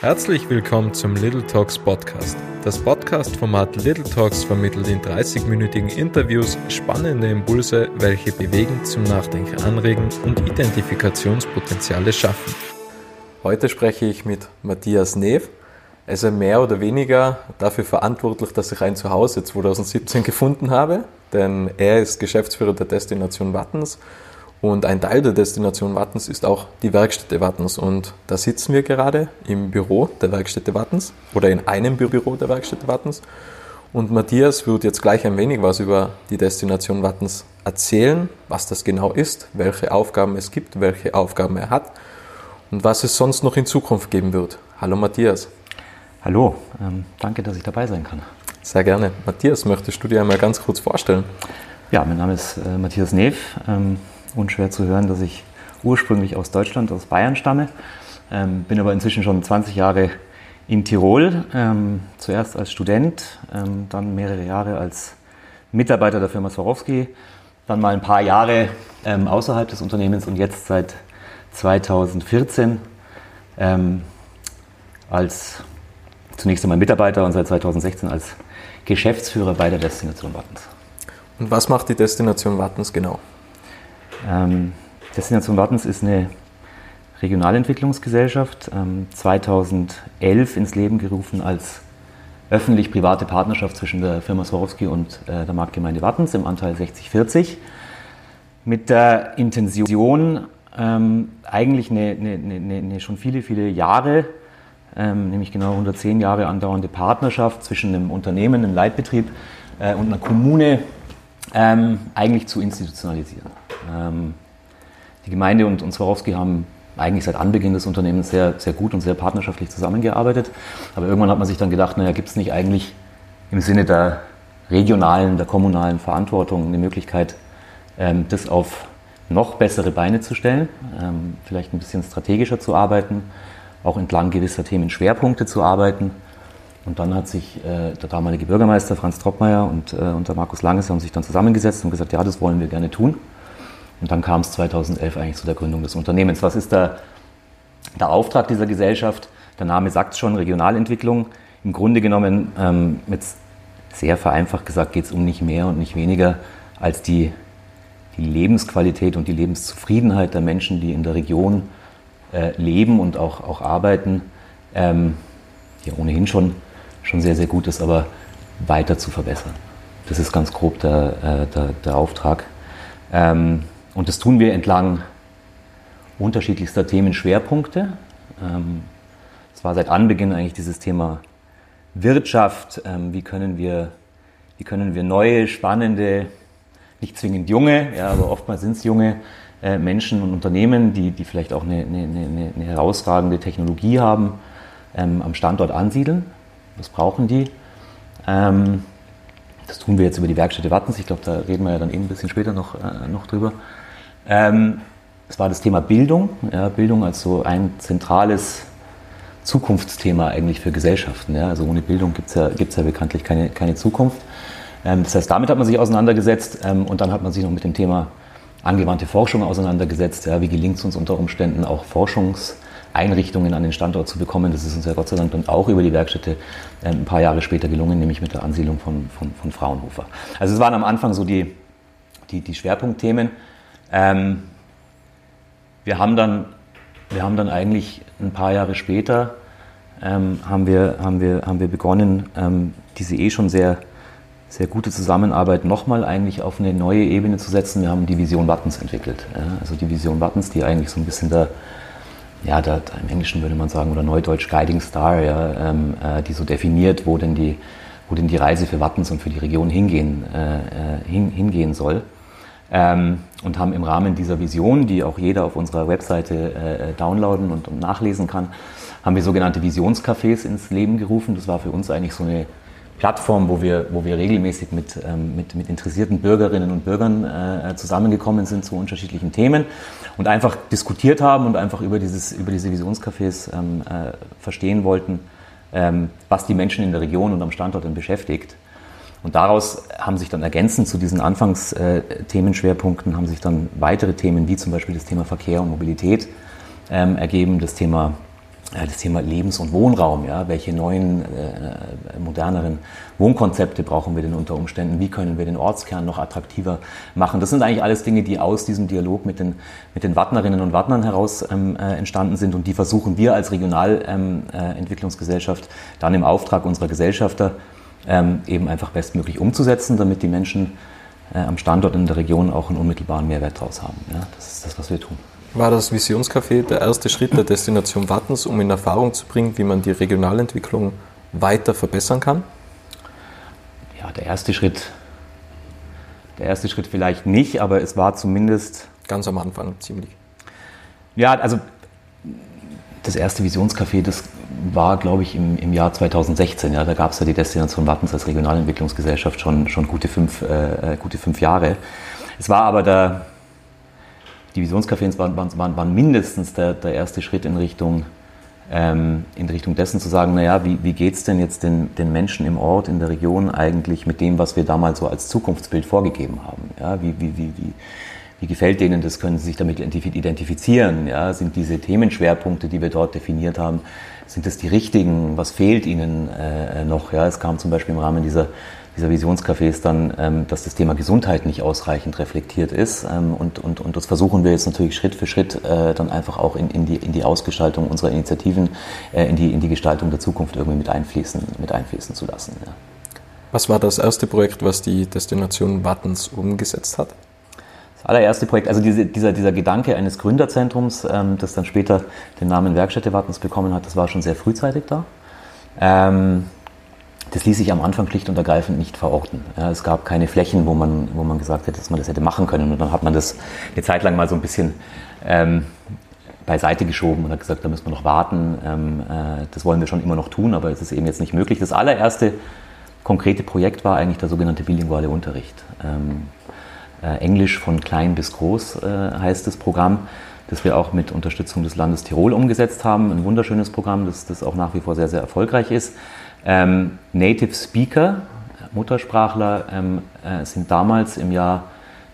Herzlich willkommen zum Little Talks Podcast. Das Podcast-Format Little Talks vermittelt in 30-minütigen Interviews spannende Impulse, welche bewegen, zum Nachdenken anregen und Identifikationspotenziale schaffen. Heute spreche ich mit Matthias Neff. Er ist mehr oder weniger dafür verantwortlich, dass ich ein Zuhause 2017 gefunden habe, denn er ist Geschäftsführer der Destination Wattens und ein Teil der Destination Wattens ist auch die Werkstätte Wattens. Und da sitzen wir gerade im Büro der Werkstätte Wattens oder in einem Büro der Werkstätte Wattens. Und Matthias wird jetzt gleich ein wenig was über die Destination Wattens erzählen, was das genau ist, welche Aufgaben es gibt, welche Aufgaben er hat und was es sonst noch in Zukunft geben wird. Hallo Matthias. Hallo, ähm, danke, dass ich dabei sein kann. Sehr gerne. Matthias, möchtest du dir einmal ganz kurz vorstellen? Ja, mein Name ist äh, Matthias Neff. Unschwer zu hören, dass ich ursprünglich aus Deutschland, aus Bayern stamme. Ähm, bin aber inzwischen schon 20 Jahre in Tirol, ähm, zuerst als Student, ähm, dann mehrere Jahre als Mitarbeiter der Firma Swarovski, dann mal ein paar Jahre ähm, außerhalb des Unternehmens und jetzt seit 2014 ähm, als zunächst einmal Mitarbeiter und seit 2016 als Geschäftsführer bei der Destination Wattens. Und was macht die Destination Wattens genau? Ähm, Destination Wattens ist eine Regionalentwicklungsgesellschaft, ähm, 2011 ins Leben gerufen als öffentlich-private Partnerschaft zwischen der Firma Swarovski und äh, der Marktgemeinde Wattens im Anteil 60-40 mit der Intention, ähm, eigentlich eine, eine, eine, eine, schon viele, viele Jahre, ähm, nämlich genau 110 Jahre andauernde Partnerschaft zwischen einem Unternehmen, einem Leitbetrieb äh, und einer Kommune ähm, eigentlich zu institutionalisieren. Ähm, die Gemeinde und, und Swarovski haben eigentlich seit Anbeginn des Unternehmens sehr, sehr gut und sehr partnerschaftlich zusammengearbeitet. Aber irgendwann hat man sich dann gedacht, naja, gibt es nicht eigentlich im Sinne der regionalen, der kommunalen Verantwortung eine Möglichkeit, ähm, das auf noch bessere Beine zu stellen, ähm, vielleicht ein bisschen strategischer zu arbeiten, auch entlang gewisser Themenschwerpunkte zu arbeiten. Und dann hat sich äh, der damalige Bürgermeister Franz Troppmeier und, äh, und der Markus Langes haben sich dann zusammengesetzt und gesagt, ja, das wollen wir gerne tun. Und dann kam es 2011 eigentlich zu der Gründung des Unternehmens. Was ist der, der Auftrag dieser Gesellschaft? Der Name sagt schon, Regionalentwicklung. Im Grunde genommen, ähm, jetzt sehr vereinfacht gesagt, geht es um nicht mehr und nicht weniger als die, die Lebensqualität und die Lebenszufriedenheit der Menschen, die in der Region äh, leben und auch, auch arbeiten, ähm, die ohnehin schon, schon sehr, sehr gut ist, aber weiter zu verbessern. Das ist ganz grob der, äh, der, der Auftrag. Ähm, und das tun wir entlang unterschiedlichster Themenschwerpunkte. Ähm, es war seit Anbeginn eigentlich dieses Thema Wirtschaft. Ähm, wie, können wir, wie können wir neue, spannende, nicht zwingend junge, ja, aber oftmals sind es junge äh, Menschen und Unternehmen, die, die vielleicht auch eine, eine, eine, herausragende Technologie haben, ähm, am Standort ansiedeln. Was brauchen die? das tun wir jetzt über die Werkstätte Wattens. Ich glaube, da reden wir ja dann eben ein bisschen später noch, äh, noch drüber. Ähm, es war das Thema Bildung. Ja, Bildung als so ein zentrales Zukunftsthema eigentlich für Gesellschaften. Ja. Also ohne Bildung gibt es ja, gibt's ja bekanntlich keine, keine Zukunft. Ähm, das heißt, damit hat man sich auseinandergesetzt ähm, und dann hat man sich noch mit dem Thema angewandte Forschung auseinandergesetzt. Ja. Wie gelingt es uns unter Umständen auch Forschungseinrichtungen an den Standort zu bekommen? Das ist uns ja Gott sei Dank dann auch über die Werkstätte ähm, ein paar Jahre später gelungen, nämlich mit der Ansiedlung von, von, von Fraunhofer. Also es waren am Anfang so die, die, die Schwerpunktthemen. Ähm, wir, haben dann, wir haben dann eigentlich ein paar Jahre später ähm, haben, wir, haben, wir, haben wir begonnen, ähm, diese eh schon sehr, sehr gute Zusammenarbeit nochmal eigentlich auf eine neue Ebene zu setzen. Wir haben die Vision Wattens entwickelt. Ja? Also die Vision Wattens, die eigentlich so ein bisschen der, ja, der, im Englischen würde man sagen, oder Neudeutsch Guiding Star, ja, ähm, äh, die so definiert, wo denn, die, wo denn die Reise für Wattens und für die Region hingehen, äh, äh hin, hingehen soll ähm, und haben im Rahmen dieser Vision, die auch jeder auf unserer Webseite äh, downloaden und, und, nachlesen kann, haben wir sogenannte Visionscafés ins Leben gerufen. Das war für uns eigentlich so eine Plattform, wo wir, wo wir regelmäßig mit, ähm, mit, mit interessierten Bürgerinnen und Bürgern äh, zusammengekommen sind zu unterschiedlichen Themen und einfach diskutiert haben und einfach über, dieses, über diese Visionscafés ähm, äh, verstehen wollten, ähm, was die Menschen in der Region und am Standort beschäftigt. Und daraus haben sich dann ergänzend zu diesen Anfangsthemenschwerpunkten haben sich dann weitere Themen wie zum Beispiel das Thema Verkehr und Mobilität ähm, ergeben, das Thema das Thema Lebens- und Wohnraum, ja, welche neuen, äh, moderneren Wohnkonzepte brauchen wir denn unter Umständen, wie können wir den Ortskern noch attraktiver machen. Das sind eigentlich alles Dinge, die aus diesem Dialog mit den, mit den Wattnerinnen und Wattnern heraus ähm, äh, entstanden sind und die versuchen wir als Regionalentwicklungsgesellschaft ähm, äh, dann im Auftrag unserer Gesellschafter ähm, eben einfach bestmöglich umzusetzen, damit die Menschen äh, am Standort in der Region auch einen unmittelbaren Mehrwert daraus haben. Ja, das ist das, was wir tun. War das Visionscafé der erste Schritt der Destination Wattens, um in Erfahrung zu bringen, wie man die Regionalentwicklung weiter verbessern kann? Ja, der erste Schritt, der erste Schritt vielleicht nicht, aber es war zumindest. Ganz am Anfang ziemlich. Ja, also das erste Visionscafé, das war, glaube ich, im, im Jahr 2016. Ja, da gab es ja die Destination Wattens als Regionalentwicklungsgesellschaft schon, schon gute, fünf, äh, äh gute fünf Jahre. Es war aber der, die Visionscafés waren, waren, waren mindestens der, der, erste Schritt in Richtung, ähm, in Richtung dessen zu sagen, naja, wie, wie geht es denn jetzt den, den Menschen im Ort, in der Region eigentlich mit dem, was wir damals so als Zukunftsbild vorgegeben haben? Ja, wie, wie, wie, wie, wie gefällt denen das? Können sie sich damit identifizieren? Ja, sind diese Themenschwerpunkte, die wir dort definiert haben, sind das die richtigen? Was fehlt ihnen äh, noch? Ja, es kam zum Beispiel im Rahmen dieser dieser Visionscafés dann, ähm, dass das Thema Gesundheit nicht ausreichend reflektiert ist. Ähm, und, und, und das versuchen wir jetzt natürlich Schritt für Schritt äh, dann einfach auch in, in, die, in die Ausgestaltung unserer Initiativen, äh, in, die, in die Gestaltung der Zukunft irgendwie mit einfließen, mit einfließen zu lassen. Ja. Was war das erste Projekt, was die Destination Wattens umgesetzt hat? Das allererste Projekt, also diese, dieser, dieser Gedanke eines Gründerzentrums, ähm, das dann später den Namen Werkstätte Wattens bekommen hat, das war schon sehr frühzeitig da. Ähm, das ließ sich am Anfang schlicht und ergreifend nicht verorten. Ja, es gab keine Flächen, wo man, wo man gesagt hätte, dass man das hätte machen können. Und dann hat man das eine Zeit lang mal so ein bisschen ähm, beiseite geschoben und hat gesagt, da müssen wir noch warten. Ähm, äh, das wollen wir schon immer noch tun, aber es ist eben jetzt nicht möglich. Das allererste konkrete Projekt war eigentlich der sogenannte bilinguale Unterricht. Ähm, äh, Englisch von klein bis groß äh, heißt das Programm, das wir auch mit Unterstützung des Landes Tirol umgesetzt haben. Ein wunderschönes Programm, das, das auch nach wie vor sehr, sehr erfolgreich ist. Ähm, Native Speaker, Muttersprachler, ähm, äh, sind damals im Jahr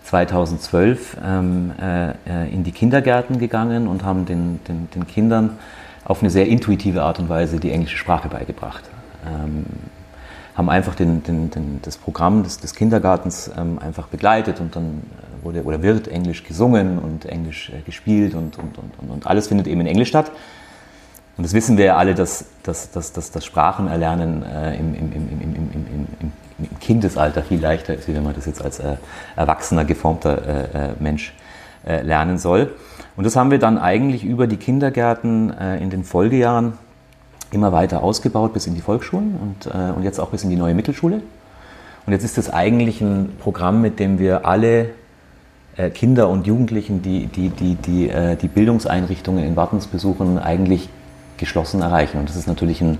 2012 ähm, äh, äh, in die Kindergärten gegangen und haben den, den, den, Kindern auf eine sehr intuitive Art und Weise die englische Sprache beigebracht. Haben einfach den, das Programm des, des Kindergartens ähm, einfach begleitet und dann äh, wurde oder wird Englisch gesungen und Englisch äh, gespielt und, und, und, und alles findet eben in Englisch statt. Und das wissen wir ja alle, dass, dass, dass, dass das Sprachenerlernen äh, im, im, im, im, Kindesalter viel leichter ist, wie wenn man das jetzt als äh, erwachsener, geformter äh, äh Mensch lernen soll. Und das haben wir dann eigentlich über die Kindergärten in den Folgejahren immer weiter ausgebaut bis in die Volksschulen und, und jetzt auch bis in die neue Mittelschule. Und jetzt ist das eigentlich ein Programm, mit dem wir alle Kinder und Jugendlichen, die die, die, die, die Bildungseinrichtungen in Wartens besuchen, eigentlich geschlossen erreichen. Und das ist natürlich ein,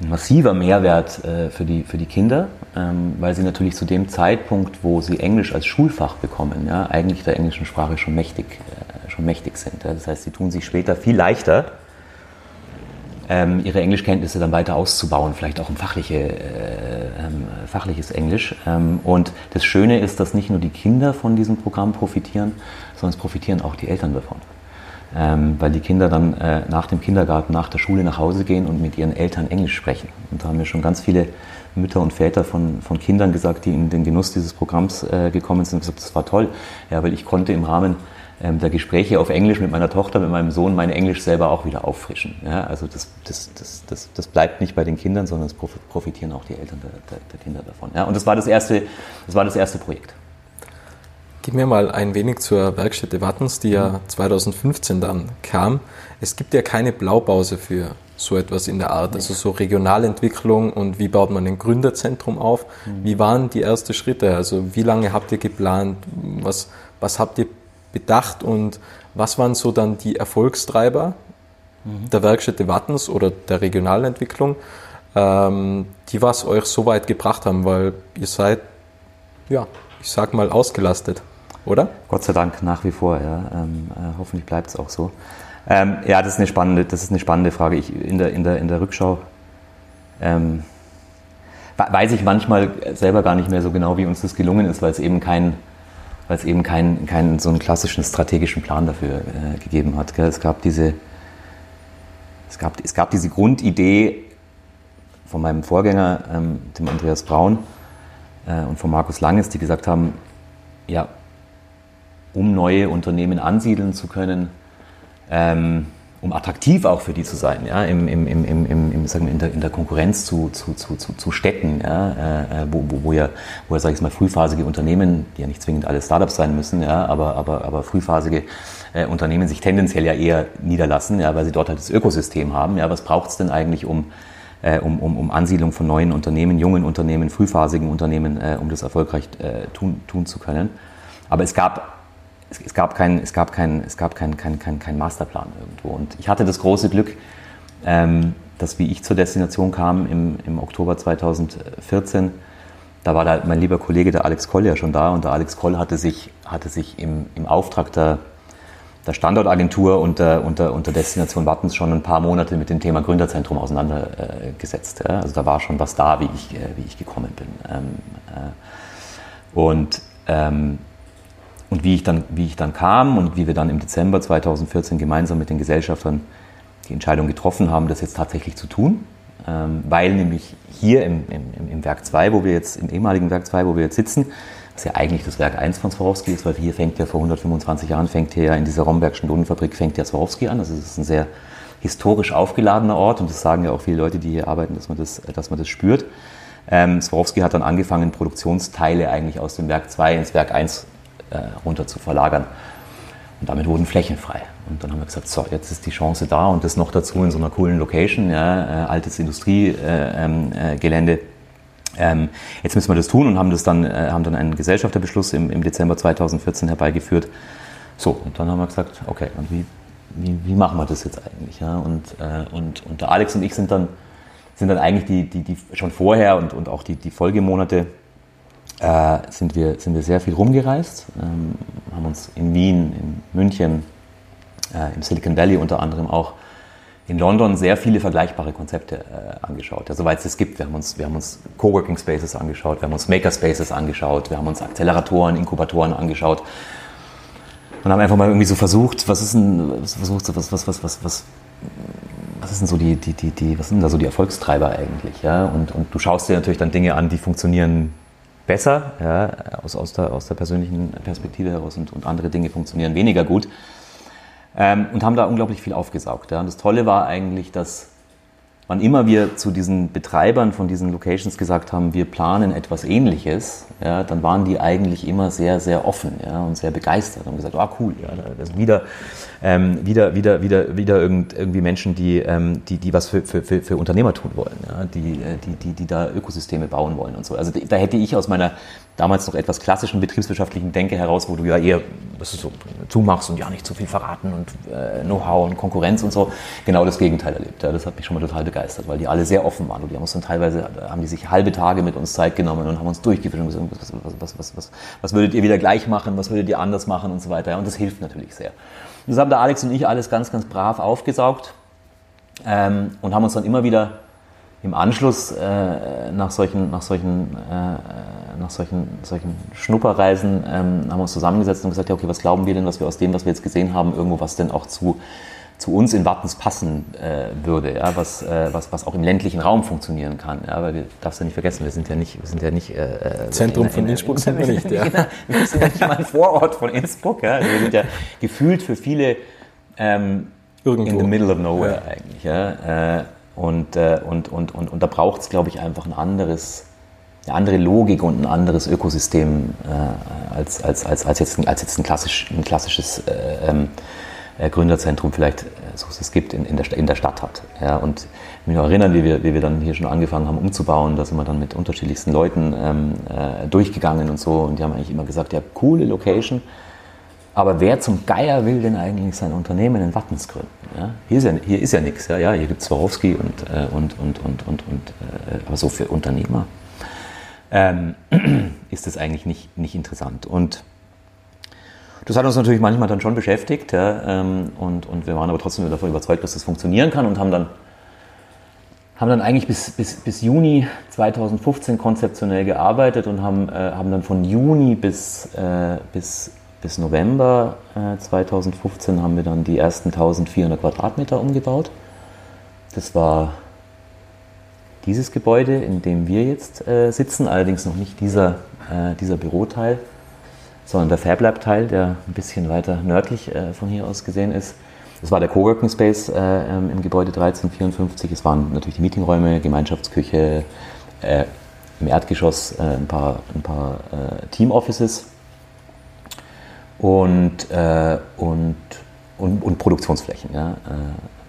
ein massiver Mehrwert äh, für, die, für die Kinder, ähm, weil sie natürlich zu dem Zeitpunkt, wo sie Englisch als Schulfach bekommen, ja, eigentlich der englischen Sprache schon mächtig, äh, schon mächtig sind. Ja. Das heißt, sie tun sich später viel leichter, ähm, ihre Englischkenntnisse dann weiter auszubauen, vielleicht auch um fachliche, äh, ähm, fachliches Englisch. Ähm, und das Schöne ist, dass nicht nur die Kinder von diesem Programm profitieren, sondern es profitieren auch die Eltern davon ähm, weil die Kinder dann äh, nach dem Kindergarten, nach der Schule nach Hause gehen und mit ihren Eltern Englisch sprechen. Und da haben mir schon ganz viele Mütter und Väter von, von Kindern gesagt, die in den Genuss dieses Programms äh, gekommen sind gesagt, das war toll, ja, weil ich konnte im Rahmen der Gespräche auf Englisch mit meiner Tochter, mit meinem Sohn, mein Englisch selber auch wieder auffrischen. Ja, also das, das, das, das, das bleibt nicht bei den Kindern, sondern es profitieren auch die Eltern der, der, der Kinder davon. Ja, und das war das erste, das war das erste Projekt. Gib mir mal ein wenig zur Werkstätte Wattens, die ja 2015 dann kam. Es gibt ja keine Blaupause für so etwas in der Art, also so Regionalentwicklung und wie baut man ein Gründerzentrum auf. Wie waren die ersten Schritte? Also wie lange habt ihr geplant? Was, was habt ihr bedacht und was waren so dann die Erfolgstreiber mhm. der Werkstätte Wattens oder der Regionalentwicklung, ähm, die was euch so weit gebracht haben, weil ihr seid, ja, ich sag mal, ausgelastet oder? Gott sei Dank nach wie vor, ja. Ähm, äh, hoffentlich bleibt es auch so. Ähm, ja, das ist eine spannende, das ist eine spannende Frage. Ich, in, der, in, der, in der Rückschau ähm, weiß ich manchmal selber gar nicht mehr so genau, wie uns das gelungen ist, weil es eben keinen weil es eben keinen kein, so einen klassischen strategischen Plan dafür äh, gegeben hat. Gell? Es gab diese, es, gab, es gab diese Grundidee von meinem Vorgänger, ähm, dem Andreas Braun äh, und von Markus Langes, die gesagt haben, ja, um neue Unternehmen ansiedeln zu können, ähm, um attraktiv auch für die zu sein, ja, im, im, im, im, im, sagen wir, in, der, in der Konkurrenz zu, zu, zu, zu Städten, ja, äh, wo, wo, wo ja, wo ja, sag ich mal, frühphasige Unternehmen, die ja nicht zwingend alle Startups sein müssen, ja, aber, aber, aber frühphasige äh, Unternehmen sich tendenziell ja eher niederlassen, ja, weil sie dort halt das Ökosystem haben. Ja, was braucht es denn eigentlich, um, äh, um, um, um Ansiedlung von neuen Unternehmen, jungen Unternehmen, frühphasigen Unternehmen, äh, um das erfolgreich äh, tun, tun zu können? Aber es gab es, es, gab keinen es gab kein, es gab kein, kein, kein, kein Masterplan irgendwo. Und ich hatte das große Glück, ähm, dass wie ich zur Destination kam im, im Oktober 2014, da war da mein lieber Kollege, der Alex Koll, ja schon da. Und der Alex Koll hatte sich, hatte sich im, im Auftrag der, der Standortagentur und der, und, Destination Wattens schon ein paar Monate mit dem Thema Gründerzentrum auseinandergesetzt. Ja. Also da war schon was da, wie ich, äh, wie ich gekommen bin. Ähm, äh, und ähm, und wie ich, dann, wie ich dann kam und wie wir dann im Dezember 2014 gemeinsam mit den Gesellschaftern die Entscheidung getroffen haben, das jetzt tatsächlich zu tun. Ähm, weil nämlich hier im, im, im Werk 2, wo wir jetzt, im ehemaligen Werk 2, wo wir jetzt sitzen, was ja eigentlich das Werk 1 von Swarovski ist, weil hier fängt ja vor 125 Jahren, fängt hier ja in dieser Rombergschen Dodenfabrik, fängt ja Swarovski an. Also es ist ein sehr historisch aufgeladener Ort und das sagen ja auch viele Leute, die hier arbeiten, dass man das, dass man das spürt. Ähm, Swarovski hat dann angefangen, Produktionsteile eigentlich aus dem Werk 2 ins Werk 1 äh, runter zu verlagern. Und damit wurden Flächen frei. Und dann haben wir gesagt, so, jetzt ist die Chance da und das noch dazu in so einer coolen Location, ja, äh, altes Industriegelände. Äh, ähm, jetzt müssen wir das tun und haben, das dann, äh, haben dann einen Gesellschafterbeschluss im, im Dezember 2014 herbeigeführt. So, und dann haben wir gesagt, okay, und wie, wie, wie machen wir das jetzt eigentlich? Ja? Und, äh, und, und der Alex und ich sind dann, sind dann eigentlich die, die, die schon vorher und, und auch die, die Folgemonate äh, sind, wir, sind wir sehr viel rumgereist, ähm, haben uns in Wien, in München, äh, im Silicon Valley unter anderem auch in London sehr viele vergleichbare Konzepte äh, angeschaut, ja, soweit es es gibt. Wir haben uns, uns Coworking Spaces angeschaut, wir haben uns Maker Spaces angeschaut, wir haben uns Acceleratoren, Inkubatoren angeschaut und haben einfach mal irgendwie so versucht, was ist denn, versucht, was, was, was, was, was, was ist denn so die, die, die, die, was sind da so die Erfolgstreiber eigentlich, ja? Und, und du schaust dir natürlich dann Dinge an, die funktionieren besser, ja, aus, aus, der, aus der persönlichen Perspektive heraus und, und andere Dinge funktionieren weniger gut. Ähm, und haben da unglaublich viel aufgesaugt. Ja. Und das Tolle war eigentlich, dass wann immer wir zu diesen Betreibern von diesen Locations gesagt haben, wir planen etwas Ähnliches, ja, dann waren die eigentlich immer sehr, sehr offen ja, und sehr begeistert und gesagt, ah cool, ja, das wieder, ähm, wieder, wieder, wieder, wieder irgend, irgendwie Menschen, die, ähm, die, die was für, für, für Unternehmer tun wollen, ja, die, äh, die, die, die da Ökosysteme bauen wollen und so. Also da hätte ich aus meiner damals noch etwas klassischen betriebswirtschaftlichen Denke heraus, wo du ja eher was du so zumachst und ja nicht zu viel verraten und äh, Know-how und Konkurrenz und so, genau das Gegenteil erlebt. Ja, das hat mich schon mal total begeistert, weil die alle sehr offen waren und die haben uns dann teilweise, haben die sich halbe Tage mit uns Zeit genommen und haben uns durchgeführt und gesagt, was, was, was, was, was würdet ihr wieder gleich machen, was würdet ihr anders machen und so weiter. Und das hilft natürlich sehr. Das haben der Alex und ich alles ganz, ganz brav aufgesaugt ähm, und haben uns dann immer wieder im Anschluss äh, nach solchen, nach solchen, äh, nach solchen, solchen Schnupperreisen ähm, haben uns zusammengesetzt und gesagt, ja, okay, was glauben wir denn, was wir aus dem, was wir jetzt gesehen haben, irgendwo was denn auch zu, zu uns in Wattens passen äh, würde, ja, was, äh, was, was auch im ländlichen Raum funktionieren kann. Ja, weil du darfst ja nicht vergessen, wir sind ja nicht, wir sind ja nicht äh, äh Zentrum in, von Innsbruck sind wir nicht, ja. wir sind ja nicht mal ein Vorort von Innsbruck. Ja. Also wir sind ja gefühlt für viele ähm, Irgendwo. in the middle of nowhere ja. eigentlich. Ja. Äh, und, äh, und, und, und, und da braucht es, glaube ich, einfach ein anderes, eine andere Logik und ein anderes Ökosystem äh, als, als, als, als, jetzt, als jetzt ein, klassisch, ein klassisches äh, ähm, äh, Gründerzentrum vielleicht, äh, so es gibt, in, in, der, in der Stadt hat. Ja, und ich mich noch erinnern, wie wir, wie wir dann hier schon angefangen haben umzubauen, da sind wir dann mit unterschiedlichsten Leuten ähm, äh, durchgegangen und so und die haben eigentlich immer gesagt, ja, coole Location, aber wer zum Geier will denn eigentlich sein Unternehmen in Wattens gründen? Ja? Hier, ist ja, ja nichts. Ja? Ja, hier gibt es Swarovski und, äh, und, und, und, und, und äh, aber so für Unternehmer ähm, ist das eigentlich nicht, nicht interessant. Und das hat uns natürlich manchmal dann schon beschäftigt. Ja? Ähm, und, und wir waren aber trotzdem davon überzeugt, dass das funktionieren kann und haben dann haben dann eigentlich bis, bis, bis Juni 2015 konzeptionell gearbeitet und haben, äh, haben dann von Juni bis, äh, bis bis November äh, 2015 haben wir dann die ersten 1400 Quadratmeter umgebaut. das war dieses Gebäude, in dem wir jetzt äh, sitzen, allerdings noch nicht dieser, äh, dieser Büroteil, sondern der FabLab-Teil, der ein bisschen weiter nördlich äh, von hier aus gesehen ist. Das war der Coworking Space äh, ähm, im Gebäude 1354. Es waren natürlich die Meetingräume, Gemeinschaftsküche, äh, im Erdgeschoss äh, ein paar, ein paar Team-Offices und, und, und, und, Produktionsflächen. Ja?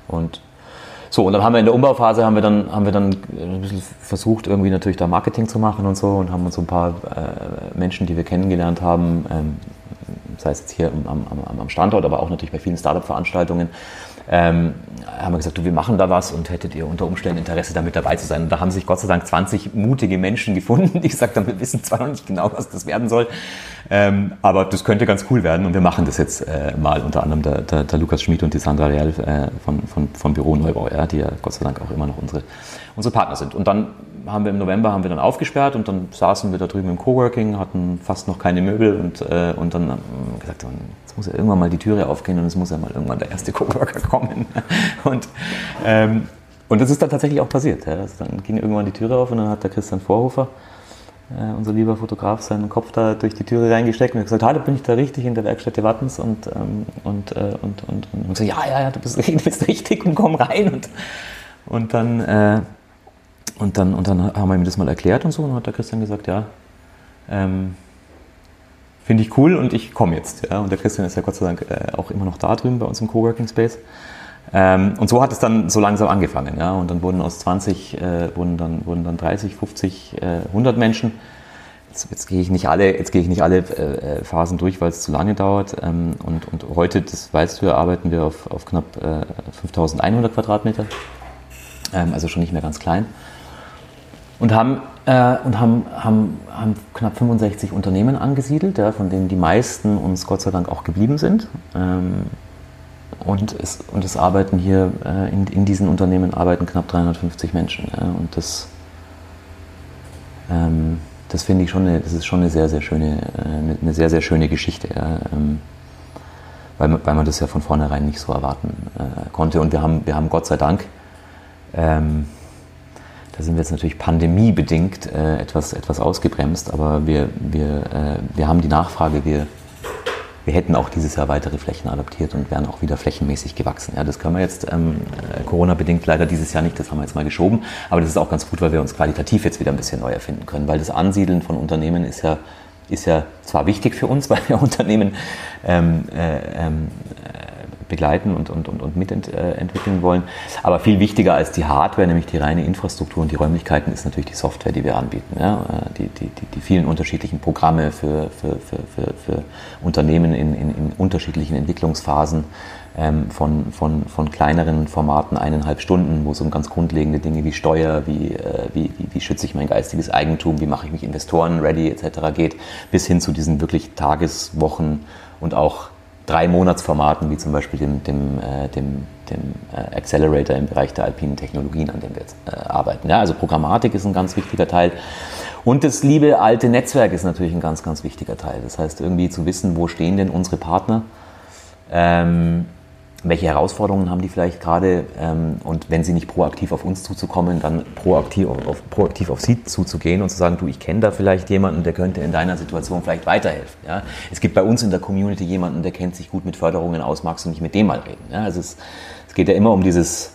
und so, und dann haben wir in der Umbauphase haben wir dann, haben wir dann ein bisschen versucht, irgendwie natürlich da Marketing zu machen und so und haben uns so ein paar äh, Menschen, die wir kennengelernt haben, ähm, sei es jetzt hier am, am, am Standort, aber auch natürlich bei vielen Startup-Veranstaltungen, ähm, haben wir gesagt, du, wir machen da was und hättet ihr unter Umständen Interesse, damit dabei zu sein. Und da haben sich Gott sei Dank 20 mutige Menschen gefunden, die gesagt haben, wir wissen zwar noch nicht genau, was das werden soll, ähm, aber das könnte ganz cool werden und wir machen das jetzt äh, mal, unter anderem der, der, der, Lukas Schmid und die Sandra Real äh, von, von, von Büro Neubau, ja, die ja Gott sei Dank auch immer noch unsere, unsere Partner sind. Und dann haben wir im November haben wir dann aufgesperrt und dann saßen wir da drüben im Coworking, hatten fast noch keine Möbel und, äh, und dann haben wir gesagt, jetzt muss ja irgendwann mal die Türe aufgehen und es muss ja mal irgendwann der erste Coworker kommen. Und, ähm, und das ist dann tatsächlich auch passiert. Ja. Also dann ging irgendwann die Türe auf und dann hat der Christian Vorhofer, äh, unser lieber Fotograf, seinen Kopf da durch die Türe reingesteckt und gesagt, hallo, bin ich da richtig in der Werkstätte Wattens und, ähm, und, äh, und, und, und, und so, ja, ja, ja, du bist, du bist richtig und komm rein und, und dann äh, und dann, und dann haben wir ihm das mal erklärt und so. Und hat der Christian gesagt, ja, ähm, finde ich cool und ich komme jetzt. Ja. Und der Christian ist ja Gott sei Dank äh, auch immer noch da drüben bei uns im Coworking Space. Ähm, und so hat es dann so langsam angefangen. Ja. Und dann wurden aus 20, äh, wurden, dann, wurden dann 30, 50, äh, 100 Menschen. Jetzt, jetzt gehe ich nicht alle, jetzt gehe ich nicht alle äh, Phasen durch, weil es zu lange dauert. Ähm, und, und heute, das weißt du, arbeiten wir auf, auf knapp 5100 äh, Quadratmeter. Ähm, also schon nicht mehr ganz klein und haben, äh, und haben, haben, haben knapp 65 Unternehmen angesiedelt, ja, von denen die meisten uns Gott sei Dank auch geblieben sind. Ähm, und, es, und es arbeiten hier, äh, in, in diesen Unternehmen arbeiten knapp 350 Menschen. Ja, und das, ähm, das finde ich schon eine, das ist schon eine sehr, sehr schöne, äh, eine sehr, sehr schöne Geschichte. Ja, ähm, weil, weil man das ja von vornherein nicht so erwarten äh, konnte. Und wir haben, wir haben Gott sei Dank ähm, da sind wir jetzt natürlich pandemiebedingt äh, etwas, etwas ausgebremst, aber wir, wir, äh, wir haben die Nachfrage, wir, wir hätten auch dieses Jahr weitere Flächen adaptiert und wären auch wieder flächenmäßig gewachsen. Ja, das können wir jetzt ähm, äh, Corona-bedingt leider dieses Jahr nicht, das haben wir jetzt mal geschoben, aber das ist auch ganz gut, weil wir uns qualitativ jetzt wieder ein bisschen neu erfinden können, weil das Ansiedeln von Unternehmen ist ja ist ja zwar wichtig für uns, weil wir Unternehmen ähm, äh, ähm, begleiten und, und, und, und mitentwickeln wollen. Aber viel wichtiger als die Hardware, nämlich die reine Infrastruktur und die Räumlichkeiten, ist natürlich die Software, die wir anbieten. Ja? Die, die, die, die vielen unterschiedlichen Programme für, für, für, für, für Unternehmen in, in, in unterschiedlichen Entwicklungsphasen. Ähm, von, von, von kleineren Formaten, eineinhalb Stunden, wo es um ganz grundlegende Dinge wie Steuer, wie, äh, wie, wie, wie schütze ich mein geistiges Eigentum, wie mache ich mich Investoren ready etc. geht, bis hin zu diesen wirklich Tageswochen und auch drei Monatsformaten, wie zum Beispiel dem, dem, äh, dem, dem äh, Accelerator im Bereich der alpinen Technologien, an dem wir jetzt äh, arbeiten. Ja, also Programmatik ist ein ganz wichtiger Teil. Und das liebe alte Netzwerk ist natürlich ein ganz, ganz wichtiger Teil. Das heißt, irgendwie zu wissen, wo stehen denn unsere Partner? Ähm, welche Herausforderungen haben die vielleicht gerade ähm, und wenn sie nicht proaktiv auf uns zuzukommen, dann proaktiv auf, proaktiv auf sie zuzugehen und zu sagen, du, ich kenne da vielleicht jemanden, der könnte in deiner Situation vielleicht weiterhelfen. Ja? Es gibt bei uns in der Community jemanden, der kennt sich gut mit Förderungen aus, magst du nicht mit dem mal reden? Ja? Also es, es geht ja immer um dieses,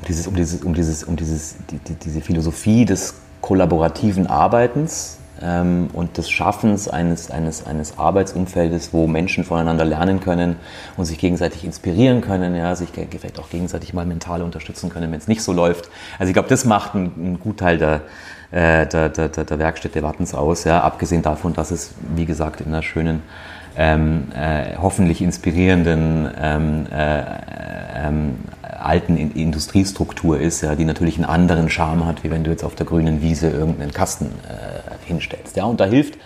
um dieses, um dieses, um dieses, um dieses, die, die, diese Philosophie des kollaborativen Arbeitens, ähm, und des Schaffens eines, eines, eines Arbeitsumfeldes, wo Menschen voneinander lernen können und sich gegenseitig inspirieren können, ja, sich vielleicht auch gegenseitig mal mental unterstützen können, wenn es nicht so läuft. Also ich glaube, das macht einen, einen Gutteil der, äh, der, der, der Werkstätte Wattens aus, ja, abgesehen davon, dass es, wie gesagt, in einer schönen ähm, äh, hoffentlich inspirierenden ähm, äh, ähm, alten Industriestruktur ist, ja, die natürlich einen anderen Charme hat, wie wenn du jetzt auf der grünen Wiese irgendeinen Kasten äh, hinstellst. Ja, und da hilft,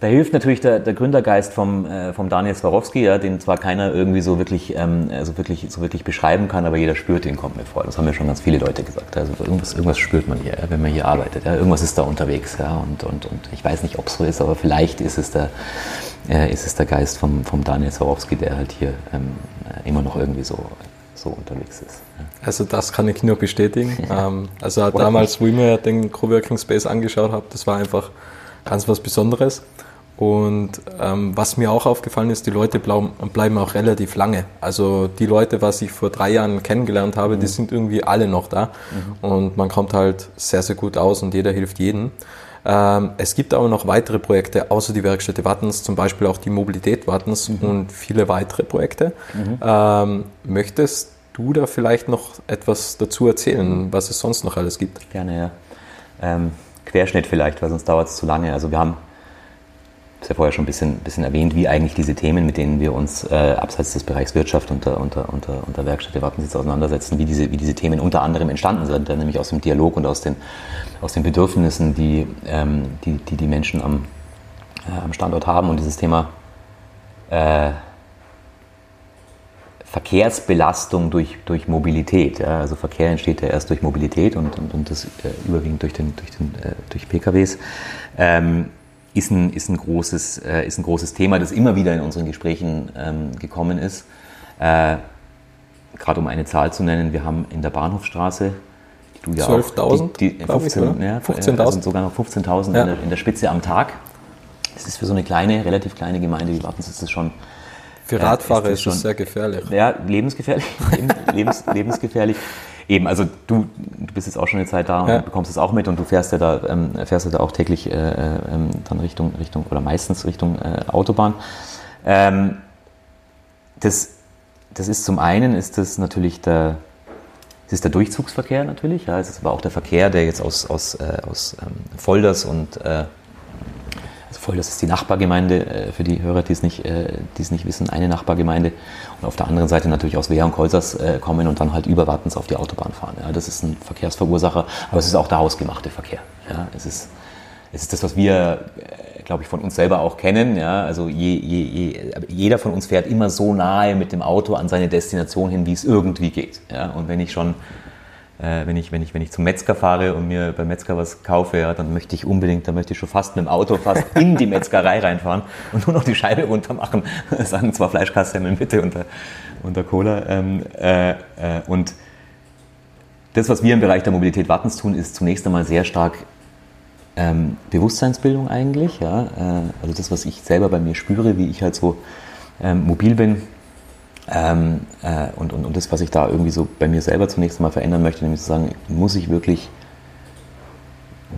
da hilft natürlich der, der Gründergeist vom, äh, vom Daniel Swarovski, ja, den zwar keiner irgendwie so wirklich, ähm, so, wirklich, so wirklich beschreiben kann, aber jeder spürt den, kommt mir vor. Das haben ja schon ganz viele Leute gesagt. Also irgendwas, irgendwas spürt man hier, wenn man hier arbeitet. Ja. Irgendwas ist da unterwegs. Ja, und, und, und ich weiß nicht, ob es so ist, aber vielleicht ist es der, äh, ist es der Geist vom, vom Daniel Swarovski, der halt hier ähm, immer noch irgendwie so so unterwegs ist. Also das kann ich nur bestätigen. ähm, also damals, wo ich mir den Coworking Space angeschaut habe, das war einfach ganz was Besonderes. Und ähm, was mir auch aufgefallen ist, die Leute bleiben auch relativ lange. Also die Leute, was ich vor drei Jahren kennengelernt habe, mhm. die sind irgendwie alle noch da. Mhm. Und man kommt halt sehr, sehr gut aus und jeder hilft jedem. Ähm, es gibt aber noch weitere Projekte, außer die Werkstätte Wattens, zum Beispiel auch die Mobilität Wattens mhm. und viele weitere Projekte. Mhm. Ähm, möchtest du da vielleicht noch etwas dazu erzählen, was es sonst noch alles gibt? Gerne, ja. Ähm, Querschnitt vielleicht, weil sonst dauert es zu lange. Also wir haben ich habe ja vorher schon ein bisschen, bisschen erwähnt, wie eigentlich diese Themen, mit denen wir uns äh, abseits des Bereichs Wirtschaft unter, unter, unter, unter Werkstätte Wappensitz auseinandersetzen, wie diese, wie diese Themen unter anderem entstanden sind, nämlich aus dem Dialog und aus den, aus den Bedürfnissen, die, ähm, die, die, die Menschen am, äh, am Standort haben. Und dieses Thema äh, Verkehrsbelastung durch, durch Mobilität. Ja? Also Verkehr entsteht ja erst durch Mobilität und, und, und das äh, überwiegend durch, den, durch, den, äh, durch PKWs. Ähm, ist ein, ist ein, großes, äh, ist ein großes Thema, das immer wieder in unseren Gesprächen ähm, gekommen ist. Äh, Gerade um eine Zahl zu nennen, wir haben in der Bahnhofstraße, die du ja 12.000? 15.000 ja, 15 also sogar noch 15.000 ja. in, in, der Spitze am Tag. Das ist für so eine kleine, relativ kleine Gemeinde wie Wattens ist das schon. Für Radfahrer äh, ist, das ist schon, sehr gefährlich. Ja, lebensgefährlich. lebens, lebensgefährlich. Eben, also du, du bist jetzt auch schon eine Zeit da und ja. bekommst es auch mit und du fährst ja da, ähm, fährst ja da auch täglich äh, äh, dann Richtung, Richtung oder meistens Richtung äh, Autobahn. Ähm, das, das ist zum einen ist das natürlich der, das ist der Durchzugsverkehr natürlich, ja, es ist aber auch der Verkehr, der jetzt aus, aus, äh, aus ähm, Volders und äh, voll, das ist die Nachbargemeinde, äh, für die Hörer, die es nicht, äh, es nicht wissen, eine Nachbargemeinde. Und auf der anderen Seite natürlich aus Wehr und Kolsers äh, kommen und dann halt über Wattens auf die Autobahn fahren. Ja, das ist ein Verkehrsverursacher, aber es ist auch der hausgemachte Verkehr. Ja, es, ist, es ist das, was wir, glaube ich, von uns selber auch kennen. Ja, also je, je, je, jeder von uns fährt immer so nahe mit dem Auto an seine Destination hin, wie es irgendwie geht. Ja, und wenn ich schon äh, wenn, ich, wenn, ich, wenn ich zum Metzger fahre und mir beim Metzger was kaufe, ja, dann möchte ich unbedingt, dann möchte ich schon fast mit dem Auto fast in die Metzgerei reinfahren und nur noch die Scheibe runter machen. Sagen zwar Fleischkassemmeln bitte unter, unter Cola. Ähm, äh, äh, und das, was wir im Bereich der Mobilität Wattens tun, ist zunächst einmal sehr stark ähm, Bewusstseinsbildung eigentlich. Ja? Äh, also das, was ich selber bei mir spüre, wie ich halt so ähm, mobil bin, ähm, äh, und, und, und das, was ich da irgendwie so bei mir selber zunächst einmal verändern möchte, nämlich zu sagen, muss ich wirklich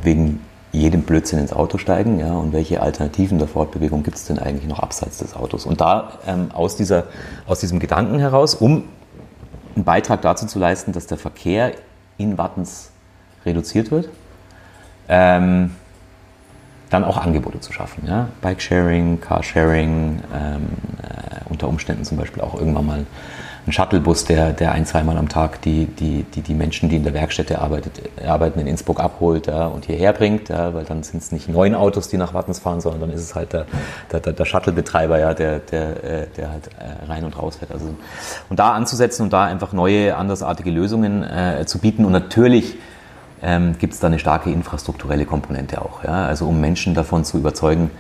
wegen jedem Blödsinn ins Auto steigen, ja, und welche Alternativen der Fortbewegung gibt es denn eigentlich noch abseits des Autos? Und da ähm, aus, dieser, aus diesem Gedanken heraus, um einen Beitrag dazu zu leisten, dass der Verkehr in Wattens reduziert wird, ähm, dann auch Angebote zu schaffen. Ja? Bike-Sharing, Carsharing, ähm, äh, unter Umständen zum Beispiel auch irgendwann mal ein Shuttlebus, der, der ein, zweimal am Tag die, die, die, die Menschen, die in der Werkstätte arbeitet, arbeiten, in Innsbruck abholt ja, und hierher bringt, ja, weil dann sind es nicht neun Autos, die nach Wattens fahren, sondern dann ist es halt der, der, der, der Shuttlebetreiber, ja, der, der, äh, der halt äh, rein und raus fährt. Also, und da anzusetzen und da einfach neue, andersartige Lösungen äh, zu bieten und natürlich ähm, gibt es da eine starke infrastrukturelle Komponente auch. Ja? Also um Menschen davon zu überzeugen,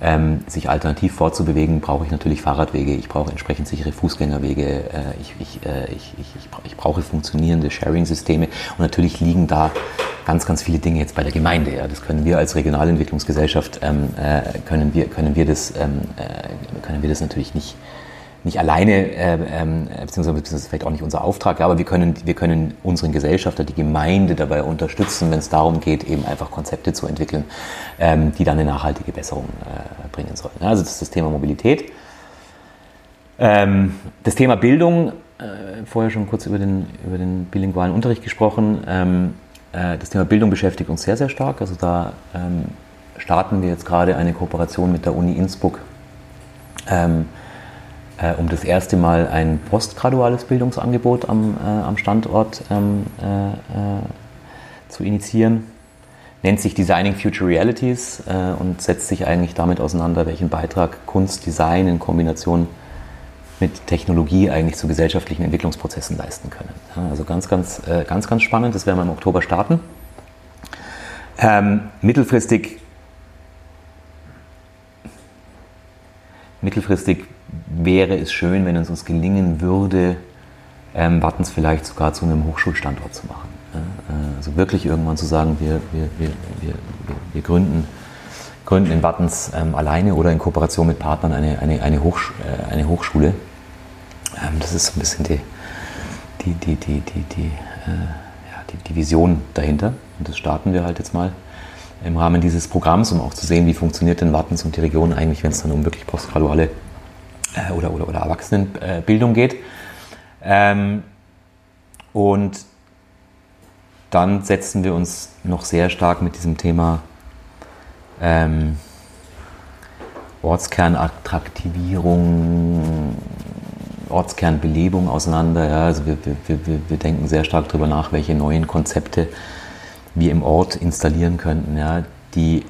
ähm, sich alternativ fortzubewegen, brauche ich natürlich Fahrradwege, ich brauche entsprechend sichere Fußgängerwege, äh, ich, ich, äh, ich, ich, brauche funktionierende Sharing-Systeme und natürlich liegen da ganz, ganz viele Dinge jetzt bei der Gemeinde. Ja. Das können wir als Regionalentwicklungsgesellschaft, ähm, äh, können, wir, können, wir das, ähm, äh, können wir das natürlich nicht, nicht alleine, äh, äh, beziehungsweise das ist vielleicht auch nicht unser Auftrag, aber wir können, wir können unseren Gesellschafter, die Gemeinde dabei unterstützen, wenn es darum geht, eben einfach Konzepte zu entwickeln, ähm, die dann eine nachhaltige Besserung äh, bringen sollen. Also das ist das Thema Mobilität. Ähm, das Thema Bildung, äh, vorher schon kurz über den, über den bilingualen Unterricht gesprochen. Ähm, äh, das Thema Bildung beschäftigt uns sehr, sehr stark. Also da ähm, starten wir jetzt gerade eine Kooperation mit der Uni Innsbruck ähm, äh, um das erste Mal ein postgraduales Bildungsangebot am, äh, am Standort ähm, äh, äh, zu initiieren. Nennt sich Designing Future Realities äh, und setzt sich eigentlich damit auseinander, welchen Beitrag Kunst, Design in Kombination mit Technologie eigentlich zu gesellschaftlichen Entwicklungsprozessen leisten können. Ja, also ganz, ganz, ganz, ganz spannend. Das werden wir im Oktober starten. Ähm, mittelfristig mittelfristig wäre es schön, wenn es uns gelingen würde, ähm, Wattens vielleicht sogar zu einem Hochschulstandort zu machen. Äh, also wirklich irgendwann zu sagen, wir, wir, wir, wir, wir gründen, gründen in Wattens ähm, alleine oder in Kooperation mit Partnern eine, eine, eine, Hochsch äh, eine Hochschule. Ähm, das ist so ein bisschen die, die, die, die, die, die, äh, ja, die, die Vision dahinter. Und das starten wir halt jetzt mal im Rahmen dieses Programms, um auch zu sehen, wie funktioniert denn Wattens und die Region eigentlich, wenn es dann um wirklich postgraduale äh, oder, oder, oder Erwachsenenbildung geht. Ähm, und dann setzen wir uns noch sehr stark mit diesem Thema ähm, Ortskernatraktivierung, Ortskernbelebung auseinander. Ja, also wir, wir, wir, wir denken sehr stark darüber nach, welche neuen Konzepte wir im Ort installieren könnten, ja, die,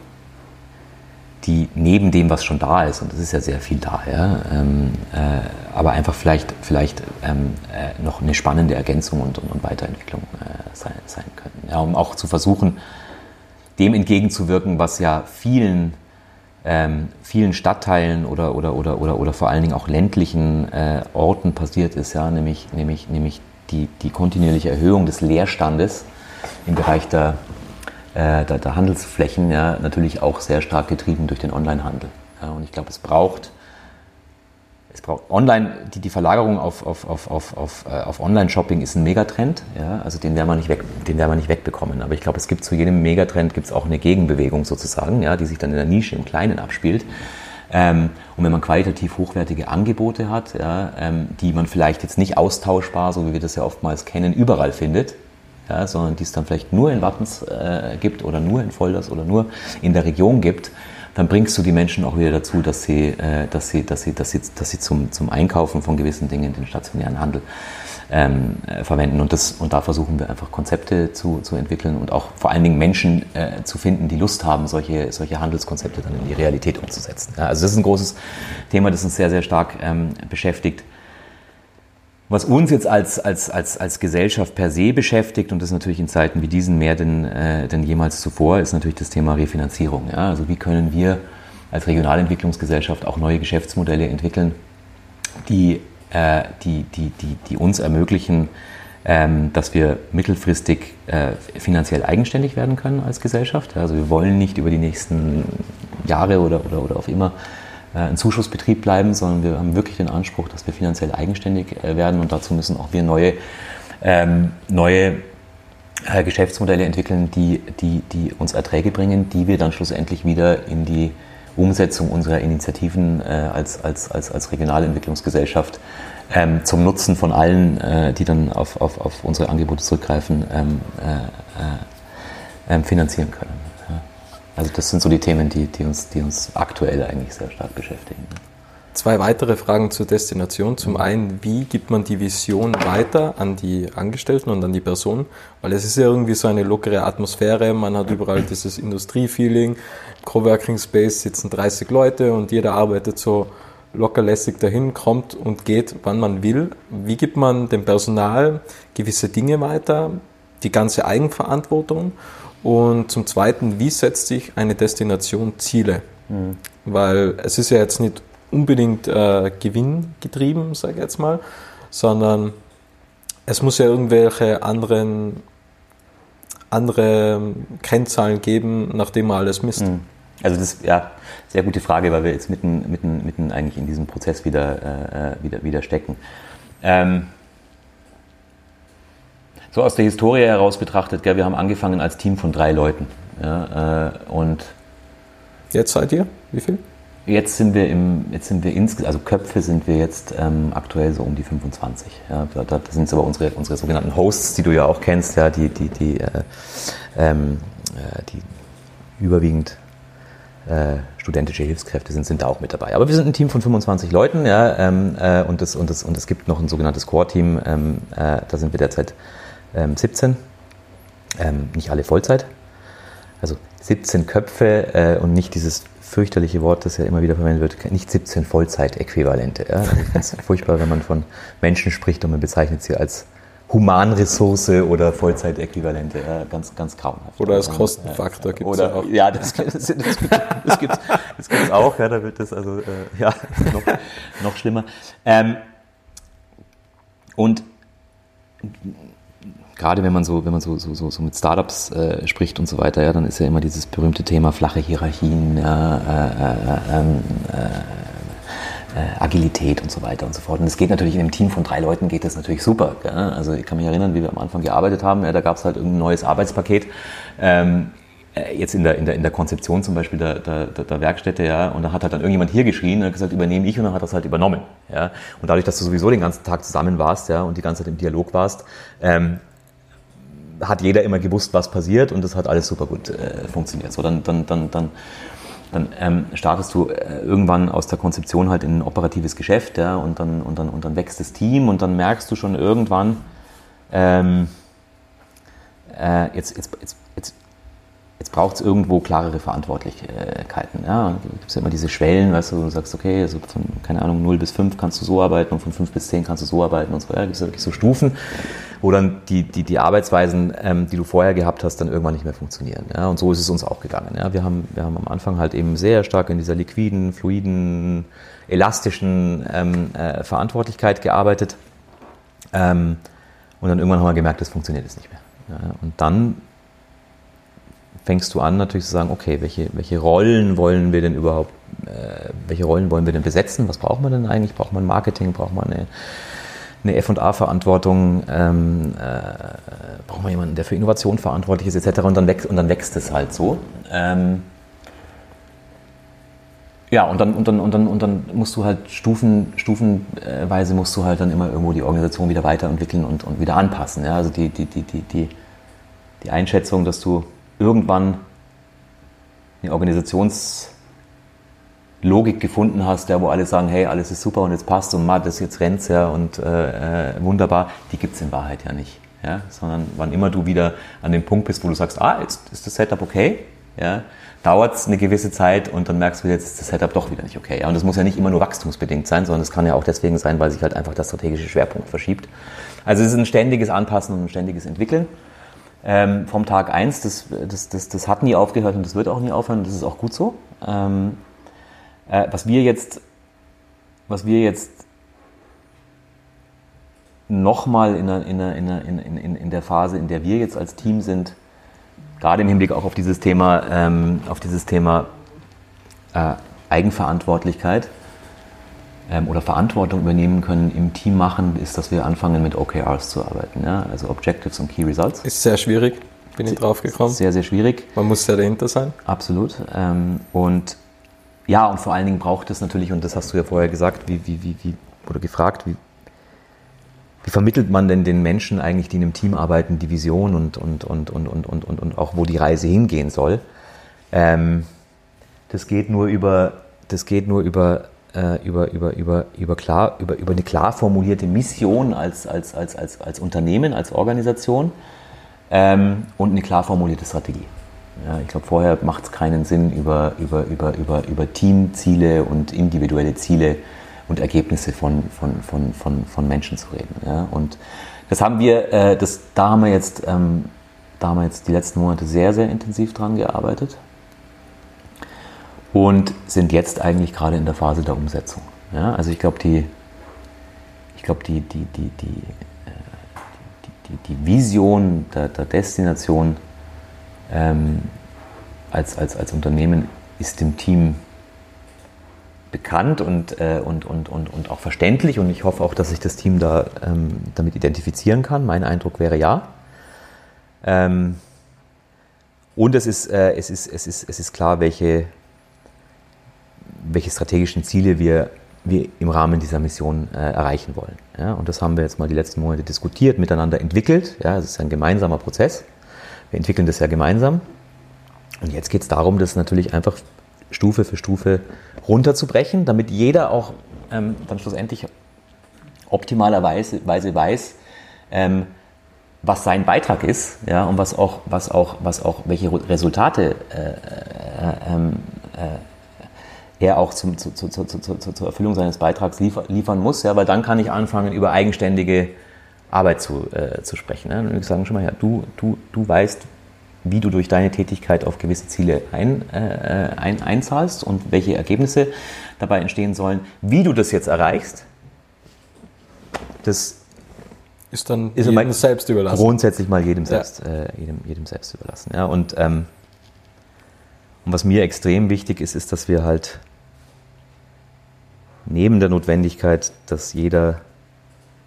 die neben dem, was schon da ist, und das ist ja sehr viel da, ja, ähm, äh, aber einfach vielleicht, vielleicht ähm, äh, noch eine spannende Ergänzung und, und, und Weiterentwicklung äh, sein, sein könnten. Ja, um auch zu versuchen, dem entgegenzuwirken, was ja vielen, ähm, vielen Stadtteilen oder, oder, oder, oder, oder vor allen Dingen auch ländlichen äh, Orten passiert ist, ja, nämlich, nämlich, nämlich die, die kontinuierliche Erhöhung des Leerstandes im Bereich der, äh, der, der, Handelsflächen ja, natürlich auch sehr stark getrieben durch den Onlinehandel. Ja, und ich glaube, es braucht es braucht online, die, die Verlagerung auf, auf, auf, auf, auf, äh, auf Online-Shopping ist ein Megatrend, ja, also den werden wir nicht weg, den werden wir nicht wegbekommen. Aber ich glaube, es gibt zu jedem Megatrend gibt es auch eine Gegenbewegung sozusagen, ja, die sich dann in der Nische im Kleinen abspielt. Ähm, und wenn man qualitativ hochwertige Angebote hat, ja, ähm, die man vielleicht jetzt nicht austauschbar, so wie wir das ja oftmals kennen, überall findet, ja, sondern die es dann vielleicht nur in Wattens äh, gibt oder nur in Volders oder nur in der Region gibt, dann bringst du die Menschen auch wieder dazu, dass sie, äh, dass sie, dass sie, dass sie, dass sie zum, zum Einkaufen von gewissen Dingen den stationären Handel ähm, äh, verwenden. Und, das, und da versuchen wir einfach Konzepte zu, zu entwickeln und auch vor allen Dingen Menschen äh, zu finden, die Lust haben, solche, solche Handelskonzepte dann in die Realität umzusetzen. Ja, also das ist ein großes Thema, das uns sehr, sehr stark ähm, beschäftigt. Was uns jetzt als, als, als, als Gesellschaft per se beschäftigt, und das natürlich in Zeiten wie diesen mehr denn, äh, denn jemals zuvor, ist natürlich das Thema Refinanzierung. Ja? Also wie können wir als Regionalentwicklungsgesellschaft auch neue Geschäftsmodelle entwickeln, die, äh, die, die, die, die uns ermöglichen, ähm, dass wir mittelfristig äh, finanziell eigenständig werden können als Gesellschaft. Also wir wollen nicht über die nächsten Jahre oder, oder, oder auf immer ein Zuschussbetrieb bleiben, sondern wir haben wirklich den Anspruch, dass wir finanziell eigenständig äh, werden und dazu müssen auch wir neue, ähm, neue äh, Geschäftsmodelle entwickeln, die, die, die uns Erträge bringen, die wir dann schlussendlich wieder in die Umsetzung unserer Initiativen äh, als, als, als, als Regionalentwicklungsgesellschaft ähm, zum Nutzen von allen, äh, die dann auf, auf, auf unsere Angebote zurückgreifen, ähm, äh, ähm, finanzieren können. Also das sind so die Themen, die, die, uns, die uns aktuell eigentlich sehr stark beschäftigen. Zwei weitere Fragen zur Destination. Zum einen, wie gibt man die Vision weiter an die Angestellten und an die Personen? Weil es ist ja irgendwie so eine lockere Atmosphäre. Man hat überall dieses Industriefeeling. Coworking Space sitzen 30 Leute und jeder arbeitet so lockerlässig dahin, kommt und geht, wann man will. Wie gibt man dem Personal gewisse Dinge weiter? Die ganze Eigenverantwortung und zum Zweiten, wie setzt sich eine Destination Ziele? Mhm. Weil es ist ja jetzt nicht unbedingt äh, gewinngetrieben, sage ich jetzt mal, sondern es muss ja irgendwelche anderen andere Kennzahlen geben, nachdem man alles misst. Mhm. Also das ist ja sehr gute Frage, weil wir jetzt mitten, mitten, mitten eigentlich in diesem Prozess wieder, äh, äh wieder, wieder stecken. Ähm, so aus der Historie heraus betrachtet, gell, wir haben angefangen als Team von drei Leuten. Ja, äh, und jetzt seid ihr? Wie viel? Jetzt sind wir im, jetzt sind wir insgesamt, also Köpfe sind wir jetzt ähm, aktuell so um die 25. Ja, da, da sind es aber unsere, unsere sogenannten Hosts, die du ja auch kennst, ja, die, die, die, äh, ähm, äh, die überwiegend äh, studentische Hilfskräfte sind, sind da auch mit dabei. Aber wir sind ein Team von 25 Leuten, ja, ähm, äh, und, das, und, das, und es gibt noch ein sogenanntes Core-Team, ähm, äh, da sind wir derzeit ähm, 17, ähm, nicht alle Vollzeit, also 17 Köpfe äh, und nicht dieses fürchterliche Wort, das ja immer wieder verwendet wird, nicht 17 Vollzeitäquivalente. Ja? Also ich finde es furchtbar, wenn man von Menschen spricht und man bezeichnet sie als Humanressource oder Vollzeitäquivalente. Ja, ganz, ganz grauenhaft. Oder als Kostenfaktor gibt es auch. Ja, das, das, das, das gibt es auch. Ja, da wird das also äh, ja, noch, noch schlimmer. Ähm, und gerade wenn man so, wenn man so, so, so, so mit Startups äh, spricht und so weiter, ja, dann ist ja immer dieses berühmte Thema flache Hierarchien, ja, äh, äh, ähm, äh, Agilität und so weiter und so fort. Und es geht natürlich in einem Team von drei Leuten geht das natürlich super. Gell? Also ich kann mich erinnern, wie wir am Anfang gearbeitet haben, ja, da gab es halt irgendein neues Arbeitspaket. Ähm, äh, jetzt in der, in der, in der Konzeption zum Beispiel der, der, der Werkstätte, ja, und da hat halt dann irgendjemand hier geschrien und gesagt, übernehme ich und dann hat das halt übernommen, ja. Und dadurch, dass du sowieso den ganzen Tag zusammen warst, ja, und die ganze Zeit im Dialog warst, ähm, hat jeder immer gewusst, was passiert und das hat alles super gut äh, funktioniert. So, dann, dann, dann, dann, dann ähm, startest du äh, irgendwann aus der Konzeption halt in ein operatives Geschäft ja, und, dann, und, dann, und dann wächst das Team und dann merkst du schon irgendwann, ähm, äh, jetzt, jetzt, jetzt, jetzt, jetzt braucht es irgendwo klarere Verantwortlichkeiten. Ja? Gibt es ja immer diese Schwellen, weißt du, du sagst, okay, also von, keine Ahnung, 0 bis 5 kannst du so arbeiten und von 5 bis 10 kannst du so arbeiten und so. Ja, gibt es ja wirklich so Stufen wo dann die, die, die Arbeitsweisen, ähm, die du vorher gehabt hast, dann irgendwann nicht mehr funktionieren. Ja? Und so ist es uns auch gegangen. Ja? Wir, haben, wir haben am Anfang halt eben sehr stark in dieser liquiden, fluiden, elastischen ähm, äh, Verantwortlichkeit gearbeitet. Ähm, und dann irgendwann haben wir gemerkt, das funktioniert jetzt nicht mehr. Ja? Und dann fängst du an natürlich zu sagen, okay, welche, welche Rollen wollen wir denn überhaupt, äh, welche Rollen wollen wir denn besetzen? Was braucht man denn eigentlich? Braucht man Marketing? Braucht man eine eine FA-Verantwortung, ähm, äh, braucht man jemanden, der für Innovation verantwortlich ist, etc. Und dann, wächst, und dann wächst es halt so. Ähm, ja, und dann, und, dann, und, dann, und dann musst du halt Stufen, stufenweise musst du halt dann immer irgendwo die Organisation wieder weiterentwickeln und, und wieder anpassen. Ja? Also die, die, die, die, die, die Einschätzung, dass du irgendwann eine Organisations- Logik gefunden hast, ja, wo alle sagen, hey, alles ist super und jetzt passt und mal, das jetzt rennt ja und äh, äh wunderbar, die gibt es in Wahrheit ja nicht. Ja? Sondern wann immer du wieder an dem Punkt bist, wo du sagst, ah, jetzt ist das Setup okay, ja, dauert es eine gewisse Zeit und dann merkst du, jetzt ist das Setup doch wieder nicht okay. Ja? Und das muss ja nicht immer nur wachstumsbedingt sein, sondern es kann ja auch deswegen sein, weil sich halt einfach der strategische Schwerpunkt verschiebt. Also es ist ein ständiges Anpassen und ein ständiges Entwickeln. Ähm, vom Tag 1, das, das, das, das hat nie aufgehört und das wird auch nie aufhören, das ist auch gut so. Ähm, äh, was wir jetzt, was wir jetzt nochmal in, in, in, in, in der Phase, in der wir jetzt als Team sind, gerade im Hinblick auch auf dieses Thema, ähm, auf dieses Thema äh, Eigenverantwortlichkeit ähm, oder Verantwortung übernehmen können im Team machen, ist, dass wir anfangen mit OKRs zu arbeiten, ja? also Objectives und Key Results. Ist sehr schwierig, bin ich drauf gekommen. Sehr, sehr schwierig. Man muss sehr dahinter sein. Absolut. Ähm, und ja, und vor allen Dingen braucht es natürlich, und das hast du ja vorher gesagt, wie, wie, wie, wie oder gefragt, wie, wie vermittelt man denn den Menschen eigentlich, die in einem Team arbeiten, die Vision und, und, und, und, und, und, und, und auch wo die Reise hingehen soll? Ähm, das geht nur über, das geht nur über, äh, über, über, über, über, klar, über, über eine klar formulierte Mission als, als, als, als, als Unternehmen, als Organisation ähm, und eine klar formulierte Strategie. Ja, ich glaube, vorher macht es keinen Sinn, über, über, über, über, über Teamziele und individuelle Ziele und Ergebnisse von, von, von, von, von Menschen zu reden. Ja. Und das haben wir, äh, das, da, haben wir jetzt, ähm, da haben wir jetzt die letzten Monate sehr, sehr intensiv dran gearbeitet und sind jetzt eigentlich gerade in der Phase der Umsetzung. Ja. Also ich glaube, die, ich glaube, die, die, die, äh, die, die, die Vision der, der Destination ähm, als, als, als Unternehmen ist dem Team bekannt und, äh, und, und, und, und auch verständlich und ich hoffe auch, dass sich das Team da ähm, damit identifizieren kann. Mein Eindruck wäre ja. Ähm, und es ist, äh, es, ist, es, ist, es ist klar, welche, welche strategischen Ziele wir, wir im Rahmen dieser Mission äh, erreichen wollen. Ja, und das haben wir jetzt mal die letzten Monate diskutiert, miteinander entwickelt. Ja, es ist ein gemeinsamer Prozess. Wir entwickeln das ja gemeinsam. Und jetzt geht es darum, das natürlich einfach Stufe für Stufe runterzubrechen, damit jeder auch ähm, dann schlussendlich optimalerweise weiß, ähm, was sein Beitrag ist, ja, und was auch, was auch, was auch, welche Resultate äh, äh, ähm, äh, er auch zum, zu, zu, zu, zur Erfüllung seines Beitrags liefer, liefern muss, ja, weil dann kann ich anfangen, über eigenständige Arbeit zu, äh, zu sprechen. Ne? Und wir sagen schon mal, ja, du, du, du weißt, wie du durch deine Tätigkeit auf gewisse Ziele ein, äh, ein, einzahlst und welche Ergebnisse dabei entstehen sollen. Wie du das jetzt erreichst, das ist dann ist jedem selbst überlassen. Grundsätzlich mal jedem selbst, ja. äh, jedem, jedem selbst überlassen. Ja, und, ähm, und was mir extrem wichtig ist, ist, dass wir halt neben der Notwendigkeit, dass jeder,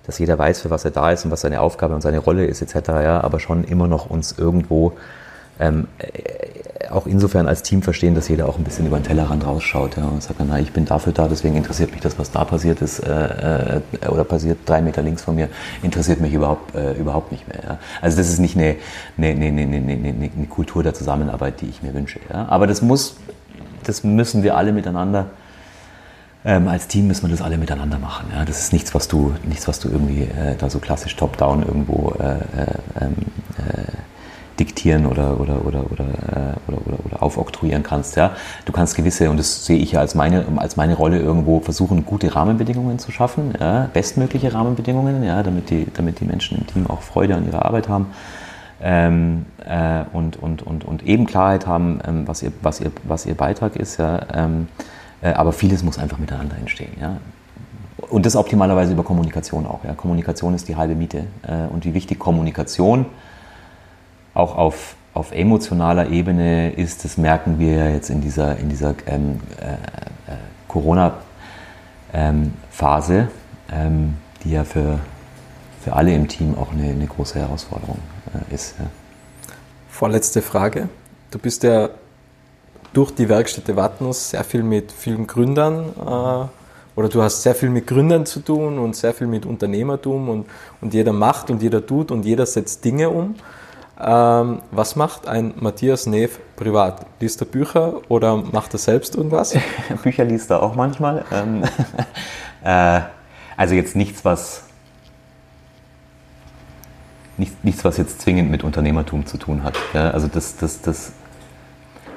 dass jeder weiß, für was er da ist und was seine Aufgabe und seine Rolle ist, etc., ja, aber schon immer noch uns irgendwo ähm, auch insofern als Team verstehen, dass jeder auch ein bisschen über den Tellerrand rausschaut ja, und sagt, na, ich bin dafür da, deswegen interessiert mich das, was da passiert ist äh, äh, oder passiert drei Meter links von mir, interessiert mich überhaupt, äh, überhaupt nicht mehr. Ja. Also das ist nicht eine, eine, eine, eine, eine, eine Kultur der Zusammenarbeit, die ich mir wünsche. Ja. Aber das muss, das müssen wir alle miteinander ähm, als Team müssen wir das alle miteinander machen. Ja? Das ist nichts, was du, nichts, was du irgendwie äh, da so klassisch top-down irgendwo äh, äh, ähm, äh diktieren oder, oder, oder, oder, äh, oder, oder, oder aufoktroyieren kannst. Ja? Du kannst gewisse, und das sehe ich ja als meine, als meine Rolle irgendwo, versuchen, gute Rahmenbedingungen zu schaffen, ja? bestmögliche Rahmenbedingungen, ja? damit, die, damit die Menschen im Team auch Freude an ihrer Arbeit haben. Ähm, äh, und, und, und, und eben Klarheit haben, ähm, was, ihr, was, ihr, was ihr Beitrag ist. Ja? Ähm, äh, aber vieles muss einfach miteinander entstehen. Ja? Und das optimalerweise über Kommunikation auch. Ja? Kommunikation ist die halbe Miete. Äh, und wie wichtig Kommunikation ist, auch auf, auf emotionaler Ebene ist, das merken wir jetzt in dieser, in dieser ähm, äh, äh, Corona-Phase, ähm, die ja für, für alle im Team auch eine, eine große Herausforderung äh, ist. Ja. Vorletzte Frage. Du bist ja durch die Werkstätte Wattens sehr viel mit vielen Gründern äh, oder du hast sehr viel mit Gründern zu tun und sehr viel mit Unternehmertum und, und jeder macht und jeder tut und jeder setzt Dinge um. Ähm, was macht ein Matthias Neff privat? Liest er Bücher oder macht er selbst irgendwas? Bücher liest er auch manchmal. Ähm, äh, also jetzt nichts, was nichts, nichts, was jetzt zwingend mit Unternehmertum zu tun hat. Ja, also das, das, das,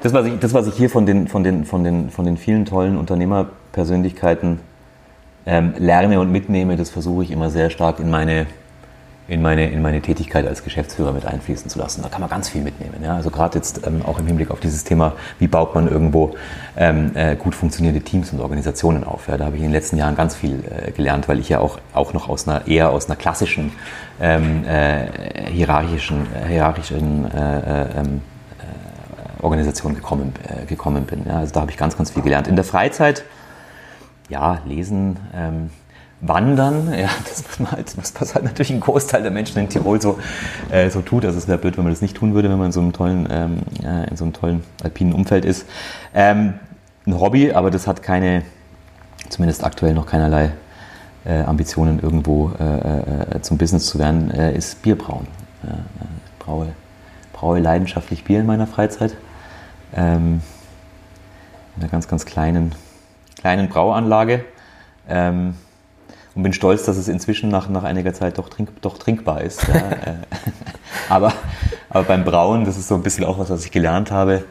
das, was ich, das, was ich hier von den, von den, von den, von den vielen tollen Unternehmerpersönlichkeiten ähm, lerne und mitnehme, das versuche ich immer sehr stark in meine in meine, in meine Tätigkeit als Geschäftsführer mit einfließen zu lassen. Da kann man ganz viel mitnehmen. Ja? Also gerade jetzt ähm, auch im Hinblick auf dieses Thema, wie baut man irgendwo ähm, äh, gut funktionierende Teams und Organisationen auf. Ja? Da habe ich in den letzten Jahren ganz viel äh, gelernt, weil ich ja auch, auch noch aus einer eher aus einer klassischen ähm, äh, hierarchischen, hierarchischen äh, äh, ähm, äh, Organisation gekommen, gekommen bin. Ja? Also da habe ich ganz, ganz viel gelernt. In der Freizeit, ja, lesen, ähm, Wandern, ja, das was man halt, was, halt natürlich ein Großteil der Menschen in Tirol so, äh, so tut. Also es wäre blöd, wenn man das nicht tun würde, wenn man in so einem tollen, ähm, äh, in so einem tollen alpinen Umfeld ist. Ähm, ein Hobby, aber das hat keine, zumindest aktuell noch keinerlei äh, Ambitionen irgendwo äh, äh, zum Business zu werden, äh, ist Bierbrauen. Ich braue, braue leidenschaftlich Bier in meiner Freizeit. Ähm, in einer ganz, ganz kleinen, kleinen Brauanlage. Ähm, und bin stolz, dass es inzwischen nach, nach einiger Zeit doch, trink, doch trinkbar ist. Ja. Äh, aber, aber beim Brauen, das ist so ein bisschen auch was, was ich gelernt habe,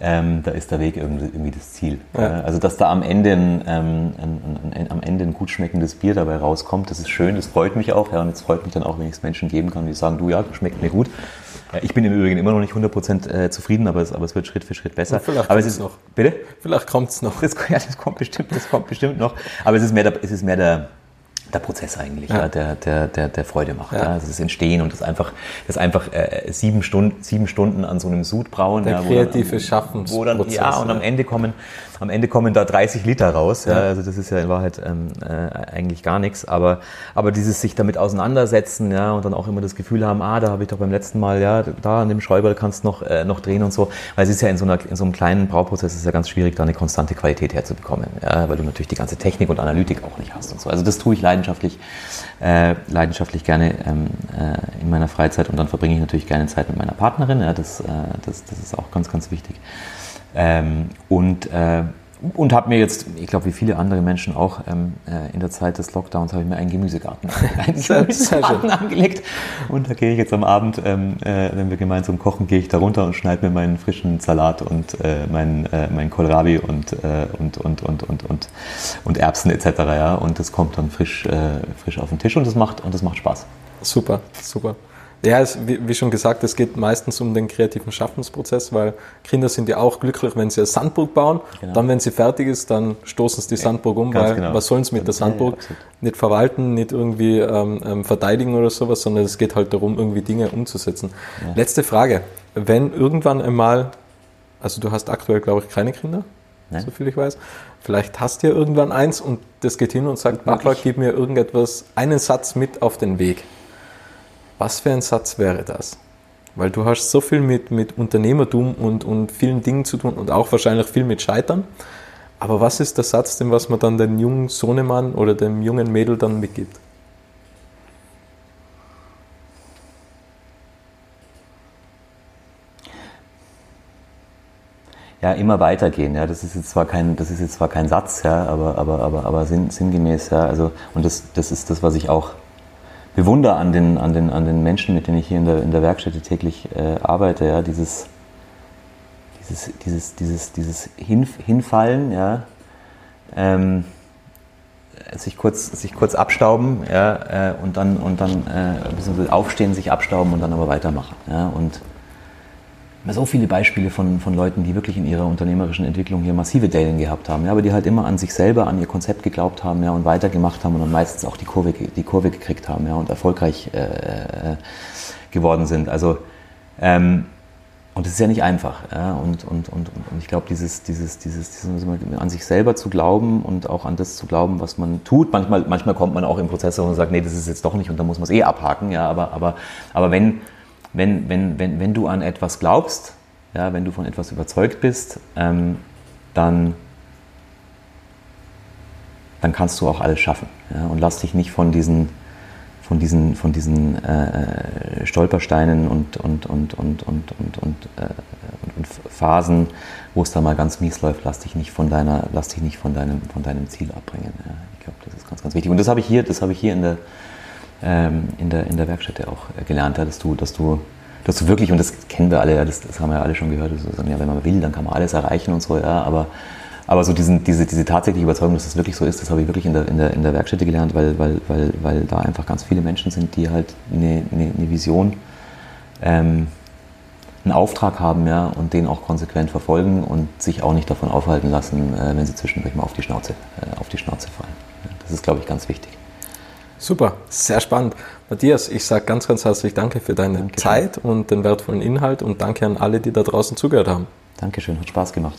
ähm, da ist der Weg irgendwie, irgendwie das Ziel. Ja. Also dass da am Ende ein, ähm, ein, ein, am Ende ein gut schmeckendes Bier dabei rauskommt, das ist schön, das freut mich auch. Ja, und es freut mich dann auch, wenn ich es Menschen geben kann, die sagen, du ja, schmeckt mir gut. Ich bin im Übrigen immer noch nicht 100% äh, zufrieden, aber es, aber es wird Schritt für Schritt besser. Und vielleicht aber es ist noch. Bitte? Vielleicht kommt es noch. Das, ja, das kommt bestimmt, das kommt bestimmt noch. Aber es ist mehr der, es ist mehr der, der Prozess eigentlich, ja. ja der, der, der, der Freude macht. Ja. Also das Entstehen und das einfach, das einfach äh, sieben, Stunden, sieben Stunden an so einem Sud brauen. Der kreative Schaffensprozess. Wo dann, ja, und am Ende kommen, am Ende kommen da 30 Liter raus. Ja. Also das ist ja in Wahrheit ähm, äh, eigentlich gar nichts. Aber, aber dieses sich damit auseinandersetzen, ja, und dann auch immer das Gefühl haben, ah, da habe ich doch beim letzten Mal, ja, da an dem Schräuber kannst du noch, äh, noch drehen und so. Weil es ist ja in so, einer, in so einem kleinen Brauprozess ist ja ganz schwierig, da eine konstante Qualität herzubekommen. Ja, weil du natürlich die ganze Technik und Analytik auch nicht hast und so. Also das tue ich leidenschaftlich, äh, leidenschaftlich gerne ähm, äh, in meiner Freizeit und dann verbringe ich natürlich gerne Zeit mit meiner Partnerin. Ja, das, äh, das, das ist auch ganz, ganz wichtig. Ähm, und äh, und habe mir jetzt, ich glaube, wie viele andere Menschen auch, ähm, äh, in der Zeit des Lockdowns habe ich mir einen Gemüsegarten, einen Gemüsegarten angelegt. Und da gehe ich jetzt am Abend, ähm, äh, wenn wir gemeinsam kochen, gehe ich da runter und schneide mir meinen frischen Salat und äh, meinen äh, mein Kohlrabi und, äh, und, und, und, und, und, und Erbsen etc. Ja? Und das kommt dann frisch, äh, frisch auf den Tisch und das macht, und das macht Spaß. Super, super. Ja, es, wie, wie, schon gesagt, es geht meistens um den kreativen Schaffensprozess, weil Kinder sind ja auch glücklich, wenn sie eine Sandburg bauen. Genau. Dann, wenn sie fertig ist, dann stoßen sie die Sandburg um, weil genau. was sollen sie mit der Sandburg? Ja, nicht verwalten, nicht irgendwie ähm, ähm, verteidigen oder sowas, sondern es geht halt darum, irgendwie Dinge umzusetzen. Ja. Letzte Frage. Wenn irgendwann einmal, also du hast aktuell, glaube ich, keine Kinder, Nein. so viel ich weiß. Vielleicht hast du ja irgendwann eins und das geht hin und sagt, Papa, gib mir irgendetwas, einen Satz mit auf den Weg. Was für ein Satz wäre das? Weil du hast so viel mit, mit Unternehmertum und, und vielen Dingen zu tun und auch wahrscheinlich viel mit Scheitern. Aber was ist der Satz, den was man dann dem jungen Sohnemann oder dem jungen Mädel dann mitgibt? ja, immer weitergehen. Ja, das ist jetzt zwar kein, das ist jetzt zwar kein Satz, ja, aber, aber, aber, aber sinn, sinngemäß, ja, also, und das, das ist das, was ich auch bewundere an den, an, den, an den Menschen, mit denen ich hier in der, in der Werkstätte täglich äh, arbeite, ja, dieses, dieses, dieses, dieses, dieses Hinf Hinfallen, ja, ähm, sich kurz, sich kurz abstauben, ja, äh, und dann, und dann äh, aufstehen, sich abstauben und dann aber weitermachen, ja, und so viele Beispiele von, von Leuten, die wirklich in ihrer unternehmerischen Entwicklung hier massive Dellen gehabt haben, ja, aber die halt immer an sich selber, an ihr Konzept geglaubt haben ja, und weitergemacht haben und dann meistens auch die Kurve, die Kurve gekriegt haben ja, und erfolgreich äh, äh, geworden sind. Also, ähm, und das ist ja nicht einfach. Ja, und, und, und, und ich glaube, dieses, dieses, dieses, dieses, an sich selber zu glauben und auch an das zu glauben, was man tut. Manchmal, manchmal kommt man auch im Prozess und sagt, nee, das ist jetzt doch nicht und dann muss man es eh abhaken. Ja, aber, aber, aber wenn, wenn, wenn, wenn, wenn du an etwas glaubst, ja, wenn du von etwas überzeugt bist, ähm, dann, dann kannst du auch alles schaffen. Ja, und lass dich nicht von diesen, von diesen, von diesen äh, Stolpersteinen und, und, und, und, und, und, und, äh, und, Phasen, wo es da mal ganz mies läuft, lass dich nicht von, deiner, lass dich nicht von, deinem, von deinem Ziel abbringen. Ja, ich glaube, das ist ganz, ganz wichtig. Und das habe ich hier, das habe ich hier in der in, der, in der Werkstätte auch gelernt, ja, dass, du, dass, du, dass du wirklich, und das kennen wir alle, ja, das, das haben wir ja alle schon gehört, dass sagen, ja, wenn man will, dann kann man alles erreichen und so, ja, aber, aber so diesen, diese, diese tatsächliche Überzeugung, dass das wirklich so ist, das habe ich wirklich in der, in der, in der Werkstätte gelernt, weil, weil, weil, weil da einfach ganz viele Menschen sind, die halt eine, eine, eine Vision, ähm, einen Auftrag haben ja, und den auch konsequent verfolgen und sich auch nicht davon aufhalten lassen, äh, wenn sie zwischendurch mal auf die Schnauze, äh, auf die Schnauze fallen. Ja, das ist, glaube ich, ganz wichtig. Super, sehr spannend. Matthias, ich sage ganz, ganz herzlich Danke für deine Dankeschön. Zeit und den wertvollen Inhalt und danke an alle, die da draußen zugehört haben. Dankeschön, hat Spaß gemacht.